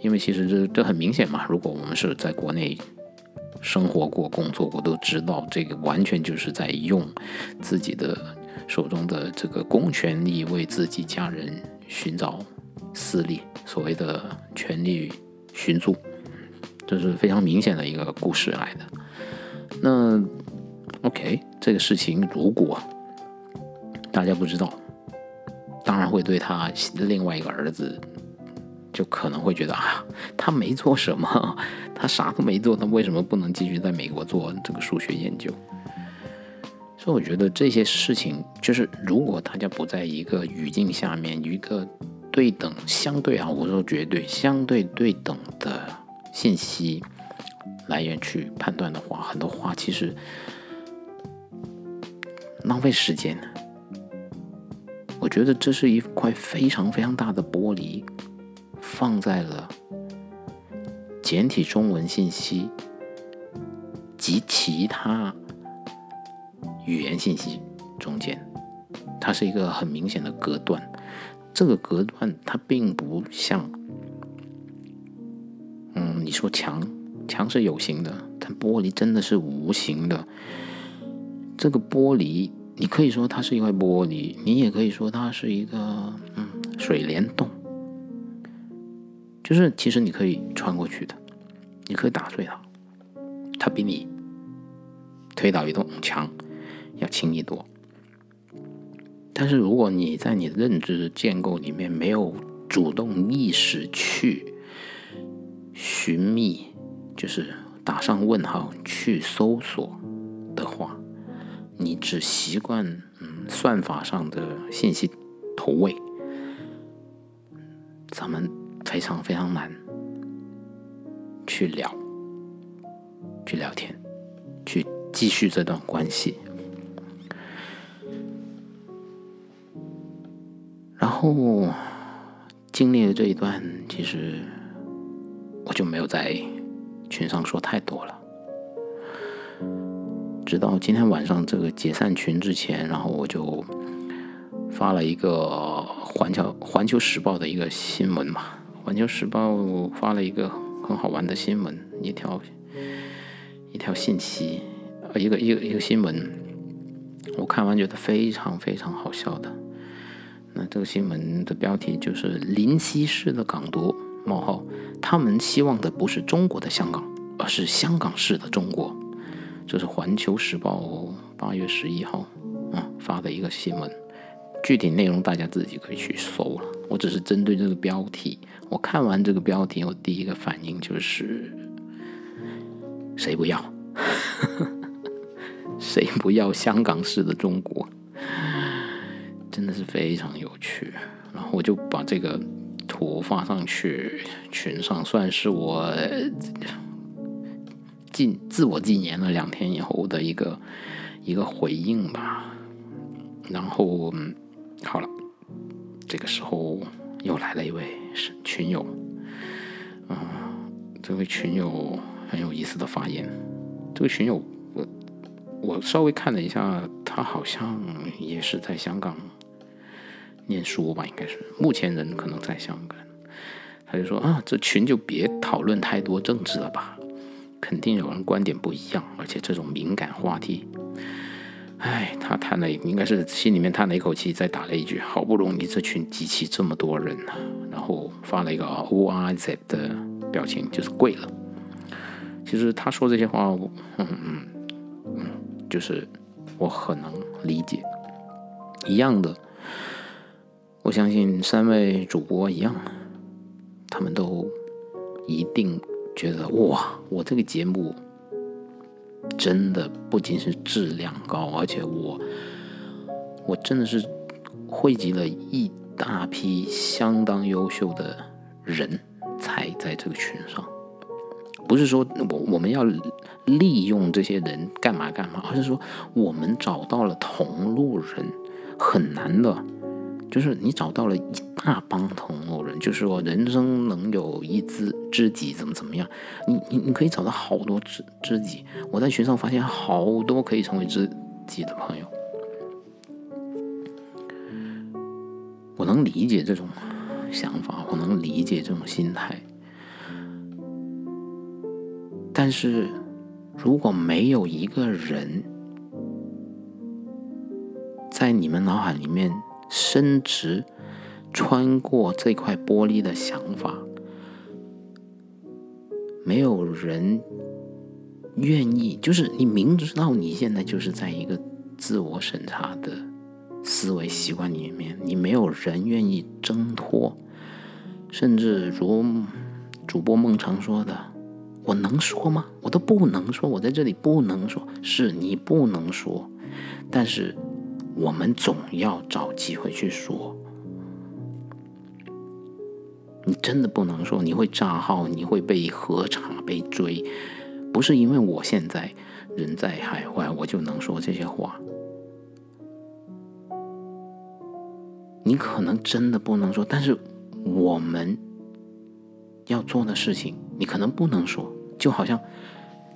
因为其实这这很明显嘛。如果我们是在国内生活过、工作过，都知道这个完全就是在用自己的手中的这个公权力为自己家人寻找私利，所谓的权力寻租，这是非常明显的一个故事来的。那 OK，这个事情如果大家不知道。当然会对他另外一个儿子，就可能会觉得啊，他没做什么，他啥都没做，他为什么不能继续在美国做这个数学研究？所以我觉得这些事情，就是如果大家不在一个语境下面，一个对等、相对啊，我说绝对相对对等的信息来源去判断的话，很多话其实浪费时间。我觉得这是一块非常非常大的玻璃，放在了简体中文信息及其他语言信息中间，它是一个很明显的隔断。这个隔断它并不像，嗯，你说墙，墙是有形的，但玻璃真的是无形的。这个玻璃你可以说它是一块玻璃，你也可以说它是一个嗯水帘洞，就是其实你可以穿过去的，你可以打碎它，它比你推倒一栋墙要轻易多。但是如果你在你的认知建构里面没有主动意识去寻觅，就是打上问号去搜索的话，你只习惯嗯算法上的信息投喂，咱们非常非常难去聊、去聊天、去继续这段关系。然后经历了这一段，其实我就没有在群上说太多了。直到今天晚上这个解散群之前，然后我就发了一个环球环球时报的一个新闻嘛。环球时报发了一个很好玩的新闻，一条一条信息，呃一个一个一个新闻，我看完觉得非常非常好笑的。那这个新闻的标题就是“林西式的港独冒号”，他们希望的不是中国的香港，而是香港式的中国。这是《环球时报》八月十一号啊发的一个新闻，具体内容大家自己可以去搜了。我只是针对这个标题，我看完这个标题，我第一个反应就是：谁不要？谁不要香港式的中国？真的是非常有趣，然后我就把这个图发上去群上，算是我禁自我禁言了两天以后的一个一个回应吧。然后好了，这个时候又来了一位群友，啊，这位群友很有意思的发言。这个群友，我我稍微看了一下，他好像也是在香港。念书吧，应该是目前人可能在香港。他就说啊，这群就别讨论太多政治了吧，肯定有人观点不一样，而且这种敏感话题，哎，他叹了，应该是心里面叹了一口气，再打了一句，好不容易这群集齐这么多人呢，然后发了一个 O R Z 的表情，就是跪了。其实他说这些话，嗯嗯嗯，就是我很能理解，一样的。我相信三位主播一样，他们都一定觉得哇，我这个节目真的不仅是质量高，而且我我真的是汇集了一大批相当优秀的人才在这个群上。不是说我我们要利用这些人干嘛干嘛，而是说我们找到了同路人，很难的。就是你找到了一大帮同路人，就是说人生能有一知知己怎么怎么样，你你你可以找到好多知知己。我在群上发现好多可以成为知己的朋友，我能理解这种想法，我能理解这种心态。但是如果没有一个人在你们脑海里面，伸直，穿过这块玻璃的想法，没有人愿意。就是你明知道你现在就是在一个自我审查的思维习惯里面，你没有人愿意挣脱。甚至如主播孟常说的：“我能说吗？我都不能说，我在这里不能说，是你不能说，但是。”我们总要找机会去说。你真的不能说，你会炸号，你会被核查、被追，不是因为我现在人在海外，我就能说这些话。你可能真的不能说，但是我们要做的事情，你可能不能说。就好像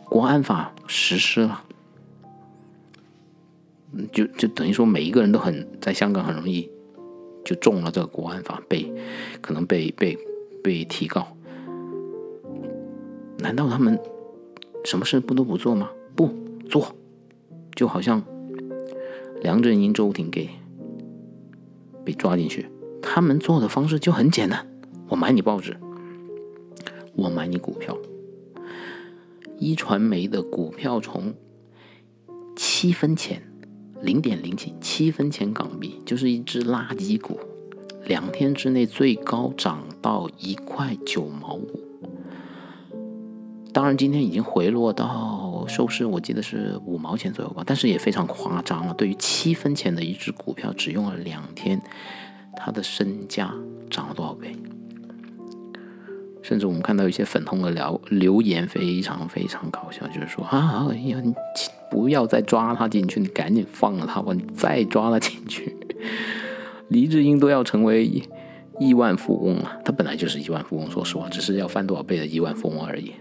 国安法实施了。就就等于说，每一个人都很在香港很容易就中了这个国安法，被可能被被被提告。难道他们什么事不都不做吗？不做，就好像梁振英、周庭给被抓进去，他们做的方式就很简单：我买你报纸，我买你股票。一传媒的股票从七分钱，零点零七七分钱港币，就是一只垃圾股，两天之内最高涨到一块九毛五。当然，今天已经回落到收市，我记得是五毛钱左右吧，但是也非常夸张了。对于七分钱的一只股票，只用了两天，它的身价涨了多少倍？甚至我们看到一些粉红的留留言，非常非常搞笑，就是说啊，哎呀，你不要再抓他进去，你赶紧放了他吧，你再抓他进去，黎智英都要成为亿万富翁了。他本来就是亿万富翁，说实话，只是要翻多少倍的亿万富翁而已。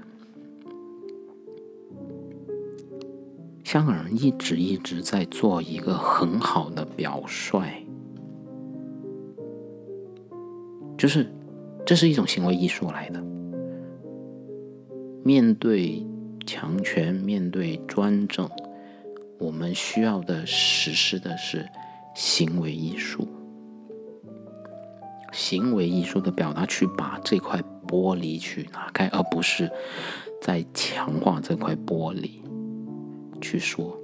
香港人一直一直在做一个很好的表率，就是。这是一种行为艺术来的。面对强权，面对专政，我们需要的实施的是行为艺术。行为艺术的表达，去把这块玻璃去拿开，而不是在强化这块玻璃。去说，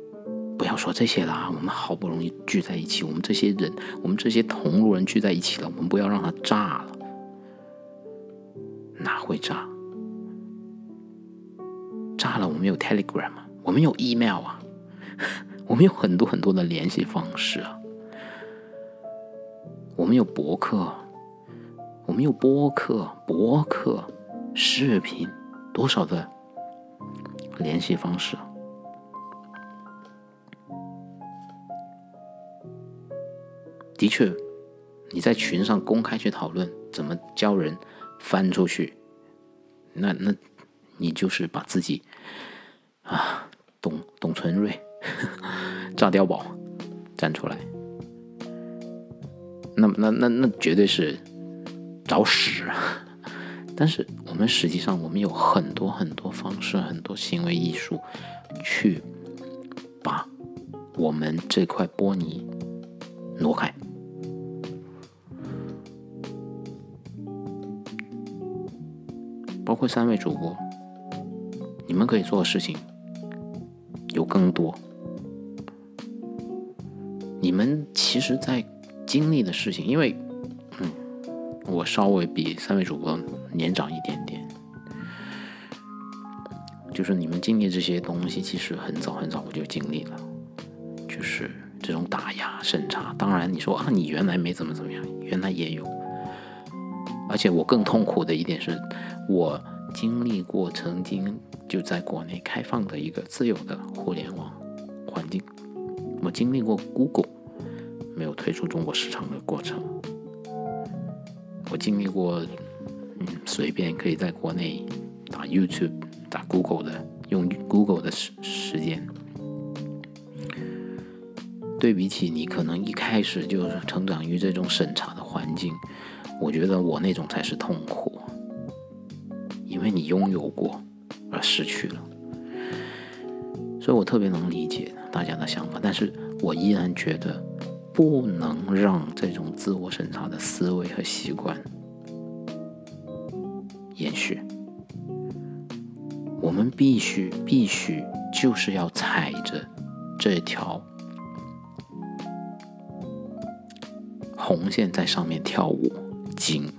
不要说这些啦。我们好不容易聚在一起，我们这些人，我们这些同路人聚在一起了，我们不要让它炸了。哪会炸？炸了，我们有 Telegram，我们有 email 啊，我们有很多很多的联系方式啊，我们有博客，我们有播客、博客、视频，多少的联系方式？的确，你在群上公开去讨论怎么教人。翻出去，那那，你就是把自己啊，董董存瑞炸碉堡站出来，那那那那绝对是找屎！但是我们实际上，我们有很多很多方式，很多行为艺术，去把我们这块玻璃挪开。包括三位主播，你们可以做的事情有更多。你们其实，在经历的事情，因为，嗯，我稍微比三位主播年长一点点，就是你们经历这些东西，其实很早很早我就经历了，就是这种打压审查。当然，你说啊，你原来没怎么怎么样，原来也有。而且我更痛苦的一点是。我经历过曾经就在国内开放的一个自由的互联网环境，我经历过 Google 没有退出中国市场的过程，我经历过嗯随便可以在国内打 YouTube 打 Google 的用 Google 的时时间，对比起你可能一开始就成长于这种审查的环境，我觉得我那种才是痛苦。因为你拥有过而失去了，所以我特别能理解大家的想法，但是我依然觉得不能让这种自我审查的思维和习惯延续。我们必须必须就是要踩着这条红线在上面跳舞，尽。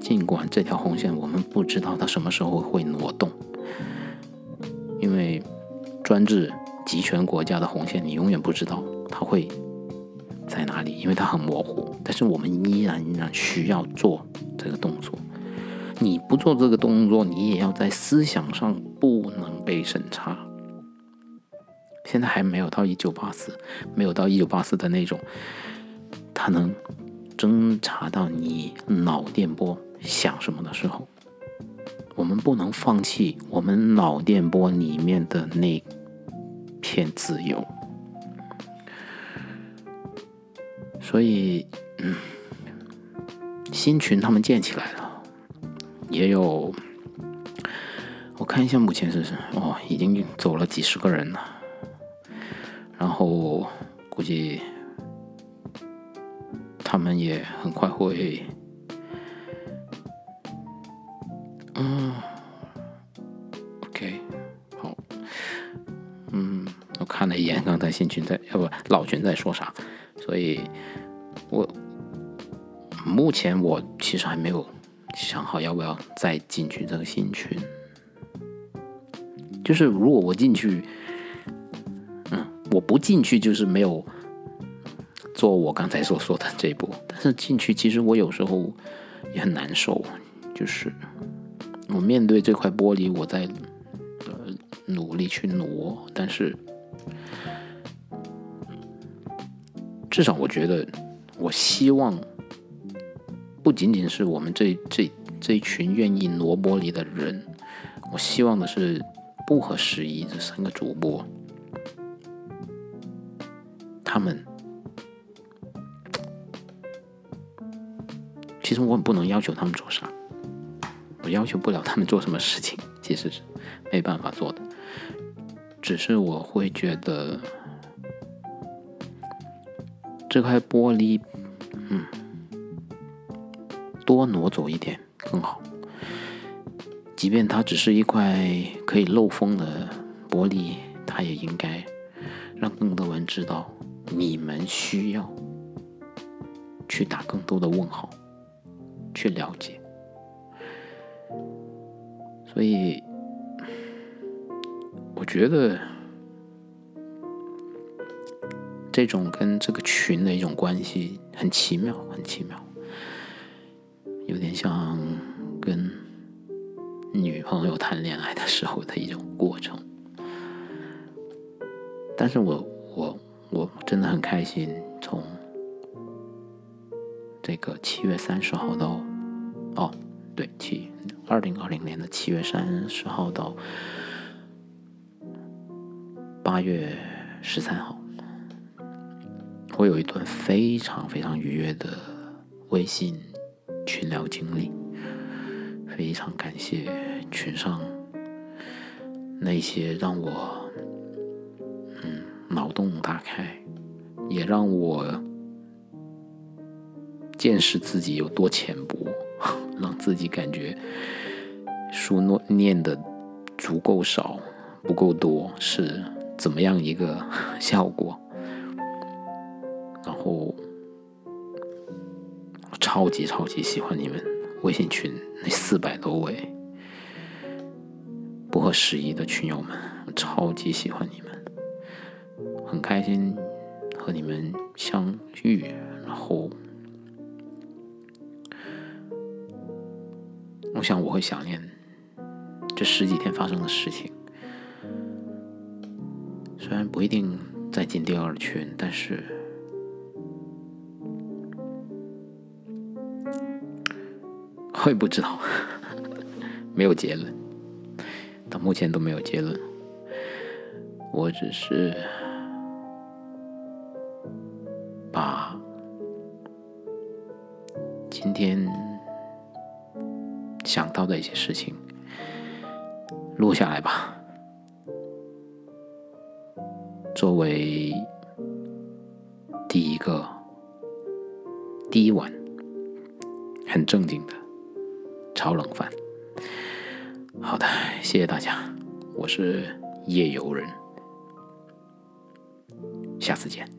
尽管这条红线我们不知道它什么时候会挪动，因为专制集权国家的红线你永远不知道它会在哪里，因为它很模糊。但是我们依然依然需要做这个动作。你不做这个动作，你也要在思想上不能被审查。现在还没有到一九八四，没有到一九八四的那种，它能侦查到你脑电波。想什么的时候，我们不能放弃我们脑电波里面的那片自由。所以，嗯，新群他们建起来了，也有，我看一下目前是是哦，已经走了几十个人了，然后估计他们也很快会，嗯，OK，好，嗯，我看了一眼刚才新群在，要不老群在说啥，所以我目前我其实还没有想好要不要再进去这个新群，就是如果我进去，嗯，我不进去就是没有。做我刚才所说的这一步，但是进去其实我有时候也很难受，就是我面对这块玻璃，我在呃努力去挪，但是至少我觉得，我希望不仅仅是我们这这这一群愿意挪玻璃的人，我希望的是不合时宜这三个主播，他们。其实我很不能要求他们做啥，我要求不了他们做什么事情，其实是没办法做的。只是我会觉得这块玻璃，嗯，多挪走一点更好。即便它只是一块可以漏风的玻璃，它也应该让更多人知道，你们需要去打更多的问号。去了解，所以我觉得这种跟这个群的一种关系很奇妙，很奇妙，有点像跟女朋友谈恋爱的时候的一种过程。但是我我我真的很开心，从。这个七月三十号到，哦，对，七二零二零年的七月三十号到八月十三号，我有一段非常非常愉悦的微信群聊经历，非常感谢群上那些让我嗯脑洞大开，也让我。见识自己有多浅薄，让自己感觉书诺念的足够少、不够多是怎么样一个 效果？然后超级超级喜欢你们微信群那四百多位不合时宜的群友们，我超级喜欢你们，很开心和你们相遇，然后。我想我会想念这十几天发生的事情，虽然不一定再进第二群，但是会不知道，没有结论，到目前都没有结论。我只是把今天。想到的一些事情，录下来吧，作为第一个第一晚很正经的炒冷饭。好的，谢谢大家，我是夜游人，下次见。